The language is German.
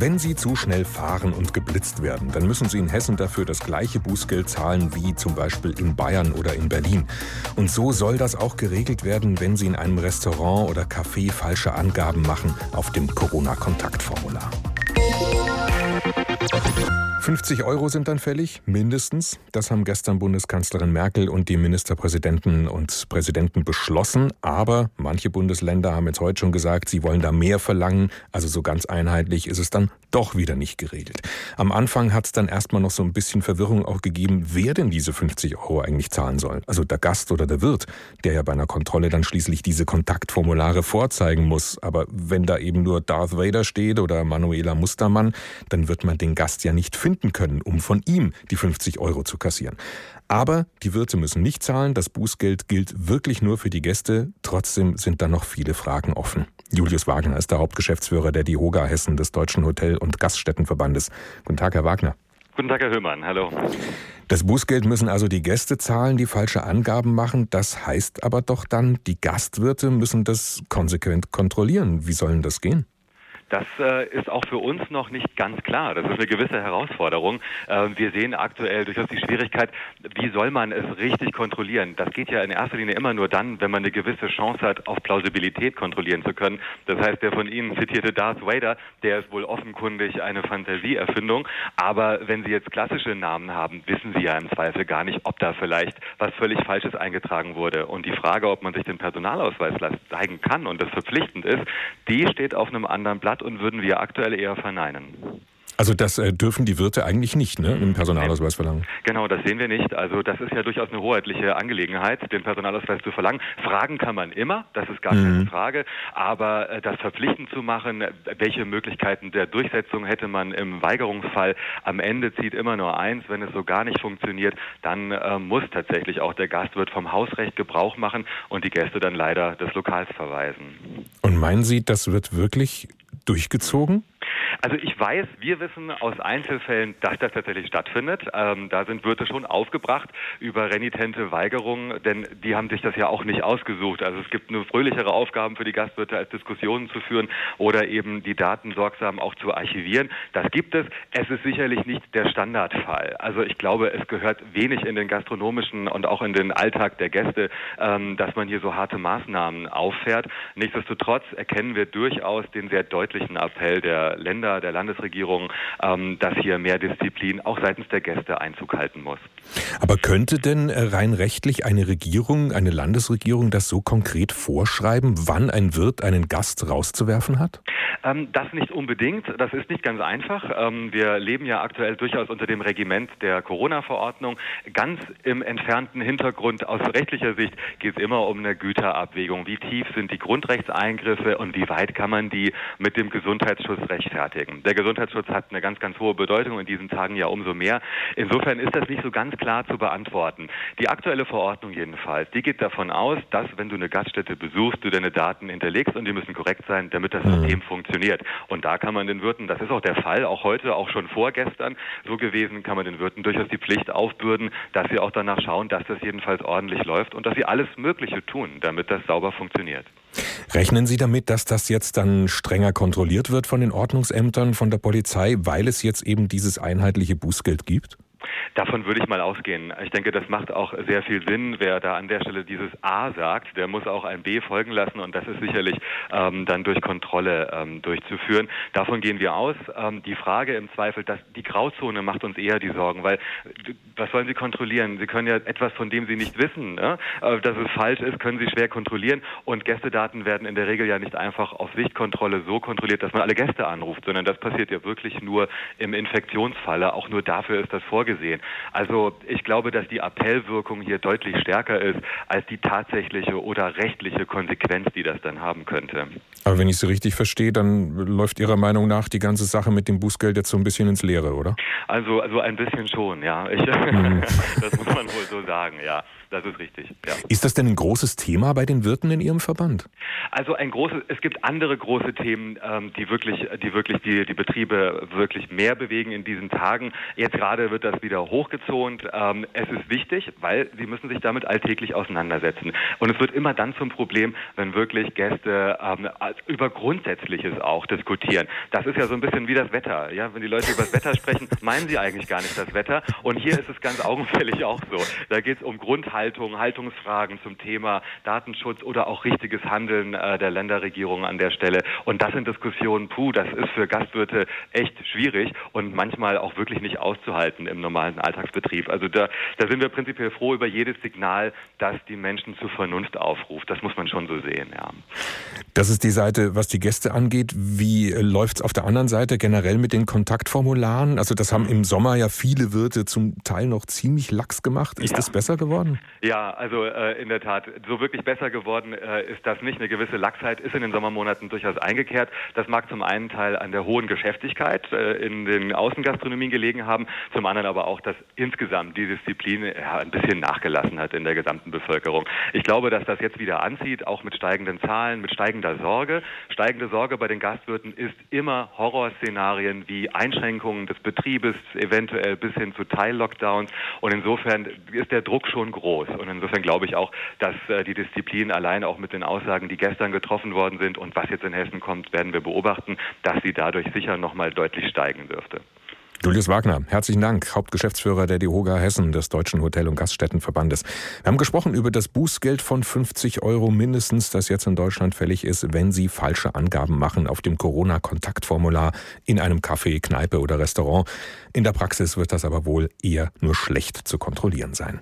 Wenn Sie zu schnell fahren und geblitzt werden, dann müssen Sie in Hessen dafür das gleiche Bußgeld zahlen wie zum Beispiel in Bayern oder in Berlin. Und so soll das auch geregelt werden, wenn Sie in einem Restaurant oder Café falsche Angaben machen auf dem Corona-Kontaktformular. 50 Euro sind dann fällig, mindestens. Das haben gestern Bundeskanzlerin Merkel und die Ministerpräsidenten und Präsidenten beschlossen. Aber manche Bundesländer haben jetzt heute schon gesagt, sie wollen da mehr verlangen. Also so ganz einheitlich ist es dann doch wieder nicht geregelt. Am Anfang hat es dann erstmal noch so ein bisschen Verwirrung auch gegeben, wer denn diese 50 Euro eigentlich zahlen soll. Also der Gast oder der Wirt, der ja bei einer Kontrolle dann schließlich diese Kontaktformulare vorzeigen muss. Aber wenn da eben nur Darth Vader steht oder Manuela Mustermann, dann wird man den Gast ja nicht finden finden können, um von ihm die 50 Euro zu kassieren. Aber die Wirte müssen nicht zahlen, das Bußgeld gilt wirklich nur für die Gäste, trotzdem sind da noch viele Fragen offen. Julius Wagner ist der Hauptgeschäftsführer der DIHOGA Hessen des Deutschen Hotel- und Gaststättenverbandes. Guten Tag, Herr Wagner. Guten Tag, Herr Höhmann. Hallo. Das Bußgeld müssen also die Gäste zahlen, die falsche Angaben machen. Das heißt aber doch dann, die Gastwirte müssen das konsequent kontrollieren. Wie sollen das gehen? Das äh, ist auch für uns noch nicht ganz klar. Das ist eine gewisse Herausforderung. Äh, wir sehen aktuell durchaus die Schwierigkeit, wie soll man es richtig kontrollieren? Das geht ja in erster Linie immer nur dann, wenn man eine gewisse Chance hat, auf Plausibilität kontrollieren zu können. Das heißt, der von Ihnen zitierte Darth Vader, der ist wohl offenkundig eine Fantasieerfindung. Aber wenn Sie jetzt klassische Namen haben, wissen Sie ja im Zweifel gar nicht, ob da vielleicht was völlig Falsches eingetragen wurde. Und die Frage, ob man sich den Personalausweis zeigen kann und das verpflichtend ist, die steht auf einem anderen Blatt und würden wir aktuell eher verneinen. Also das äh, dürfen die Wirte eigentlich nicht, ne, im Personalausweis verlangen. Genau, das sehen wir nicht. Also das ist ja durchaus eine hoheitliche Angelegenheit, den Personalausweis zu verlangen. Fragen kann man immer, das ist gar mhm. keine Frage. Aber äh, das verpflichtend zu machen, welche Möglichkeiten der Durchsetzung hätte man im Weigerungsfall, am Ende zieht immer nur eins, wenn es so gar nicht funktioniert, dann äh, muss tatsächlich auch der Gastwirt vom Hausrecht Gebrauch machen und die Gäste dann leider des Lokals verweisen. Und meinen Sie, das wird wirklich durchgezogen? Also ich weiß, wir wissen aus Einzelfällen, dass das tatsächlich stattfindet. Ähm, da sind Wirte schon aufgebracht über renitente Weigerungen, denn die haben sich das ja auch nicht ausgesucht. Also es gibt nur fröhlichere Aufgaben für die Gastwirte, als Diskussionen zu führen oder eben die Daten sorgsam auch zu archivieren. Das gibt es. Es ist sicherlich nicht der Standardfall. Also ich glaube, es gehört wenig in den gastronomischen und auch in den Alltag der Gäste, ähm, dass man hier so harte Maßnahmen auffährt. Nichtsdestotrotz erkennen wir durchaus den sehr deutlichen Appell der Länder, der Landesregierung, ähm, dass hier mehr Disziplin auch seitens der Gäste Einzug halten muss. Aber könnte denn äh, rein rechtlich eine Regierung, eine Landesregierung das so konkret vorschreiben, wann ein Wirt einen Gast rauszuwerfen hat? Ähm, das nicht unbedingt. Das ist nicht ganz einfach. Ähm, wir leben ja aktuell durchaus unter dem Regiment der Corona-Verordnung. Ganz im entfernten Hintergrund aus rechtlicher Sicht geht es immer um eine Güterabwägung. Wie tief sind die Grundrechtseingriffe und wie weit kann man die mit dem Gesundheitsschutz rechtfertigen? Der Gesundheitsschutz hat eine ganz, ganz hohe Bedeutung in diesen Tagen ja umso mehr. Insofern ist das nicht so ganz klar zu beantworten. Die aktuelle Verordnung jedenfalls, die geht davon aus, dass wenn du eine Gaststätte besuchst, du deine Daten hinterlegst und die müssen korrekt sein, damit das mhm. System funktioniert funktioniert. Und da kann man den Wirten, das ist auch der Fall, auch heute, auch schon vorgestern so gewesen, kann man den Wirten durchaus die Pflicht aufbürden, dass sie auch danach schauen, dass das jedenfalls ordentlich läuft und dass sie alles Mögliche tun, damit das sauber funktioniert. Rechnen Sie damit, dass das jetzt dann strenger kontrolliert wird von den Ordnungsämtern, von der Polizei, weil es jetzt eben dieses einheitliche Bußgeld gibt? Davon würde ich mal ausgehen. Ich denke, das macht auch sehr viel Sinn. Wer da an der Stelle dieses A sagt, der muss auch ein B folgen lassen und das ist sicherlich ähm, dann durch Kontrolle ähm, durchzuführen. Davon gehen wir aus. Ähm, die Frage im Zweifel, dass die Grauzone macht uns eher die Sorgen, weil was sollen Sie kontrollieren? Sie können ja etwas, von dem Sie nicht wissen, ne? äh, dass es falsch ist, können Sie schwer kontrollieren und Gästedaten werden in der Regel ja nicht einfach auf Sichtkontrolle so kontrolliert, dass man alle Gäste anruft, sondern das passiert ja wirklich nur im Infektionsfalle. Auch nur dafür ist das vorgesehen gesehen. Also ich glaube, dass die Appellwirkung hier deutlich stärker ist als die tatsächliche oder rechtliche Konsequenz, die das dann haben könnte. Aber wenn ich Sie richtig verstehe, dann läuft Ihrer Meinung nach die ganze Sache mit dem Bußgeld jetzt so ein bisschen ins Leere, oder? Also, also ein bisschen schon, ja. Ich, mhm. das muss man wohl so sagen, ja. Das ist richtig. Ja. Ist das denn ein großes Thema bei den Wirten in Ihrem Verband? Also ein großes, es gibt andere große Themen, ähm, die wirklich, die wirklich die, die Betriebe wirklich mehr bewegen in diesen Tagen. Jetzt gerade wird das wieder hochgezont. Ähm, es ist wichtig, weil sie müssen sich damit alltäglich auseinandersetzen. Und es wird immer dann zum Problem, wenn wirklich Gäste ähm, über Grundsätzliches auch diskutieren. Das ist ja so ein bisschen wie das Wetter. Ja, wenn die Leute über das Wetter sprechen, meinen sie eigentlich gar nicht das Wetter. Und hier ist es ganz augenfällig auch so. Da geht es um Grundhaltung, Haltungsfragen zum Thema Datenschutz oder auch richtiges Handeln äh, der Länderregierung an der Stelle. Und das sind Diskussionen, puh, das ist für Gastwirte echt schwierig und manchmal auch wirklich nicht auszuhalten im normalen Alltagsbetrieb. Also da, da sind wir prinzipiell froh über jedes Signal, das die Menschen zur Vernunft aufruft. Das muss man schon so sehen, ja. Das ist die Seite, was die Gäste angeht. Wie läuft es auf der anderen Seite generell mit den Kontaktformularen? Also das haben im Sommer ja viele Wirte zum Teil noch ziemlich lax gemacht. Ist ja. das besser geworden? Ja, also äh, in der Tat, so wirklich besser geworden äh, ist das nicht. Eine gewisse Laxheit ist in den Sommermonaten durchaus eingekehrt. Das mag zum einen Teil an der hohen Geschäftigkeit äh, in den Außengastronomien gelegen haben, zum anderen aber auch, dass insgesamt die Disziplin ein bisschen nachgelassen hat in der gesamten Bevölkerung. Ich glaube, dass das jetzt wieder anzieht, auch mit steigenden Zahlen, mit steigender Sorge. Steigende Sorge bei den Gastwirten ist immer Horrorszenarien wie Einschränkungen des Betriebes, eventuell bis hin zu Teillockdowns. Und insofern ist der Druck schon groß. Und insofern glaube ich auch, dass äh, die Disziplin allein auch mit den Aussagen, die gestern getroffen worden sind und was jetzt in Hessen kommt, werden wir beobachten, dass sie dadurch sicher noch mal deutlich steigen dürfte. Julius Wagner, herzlichen Dank, Hauptgeschäftsführer der DEHOGA Hessen des Deutschen Hotel- und Gaststättenverbandes. Wir haben gesprochen über das Bußgeld von 50 Euro mindestens, das jetzt in Deutschland fällig ist, wenn Sie falsche Angaben machen auf dem Corona-Kontaktformular in einem Café, Kneipe oder Restaurant. In der Praxis wird das aber wohl eher nur schlecht zu kontrollieren sein.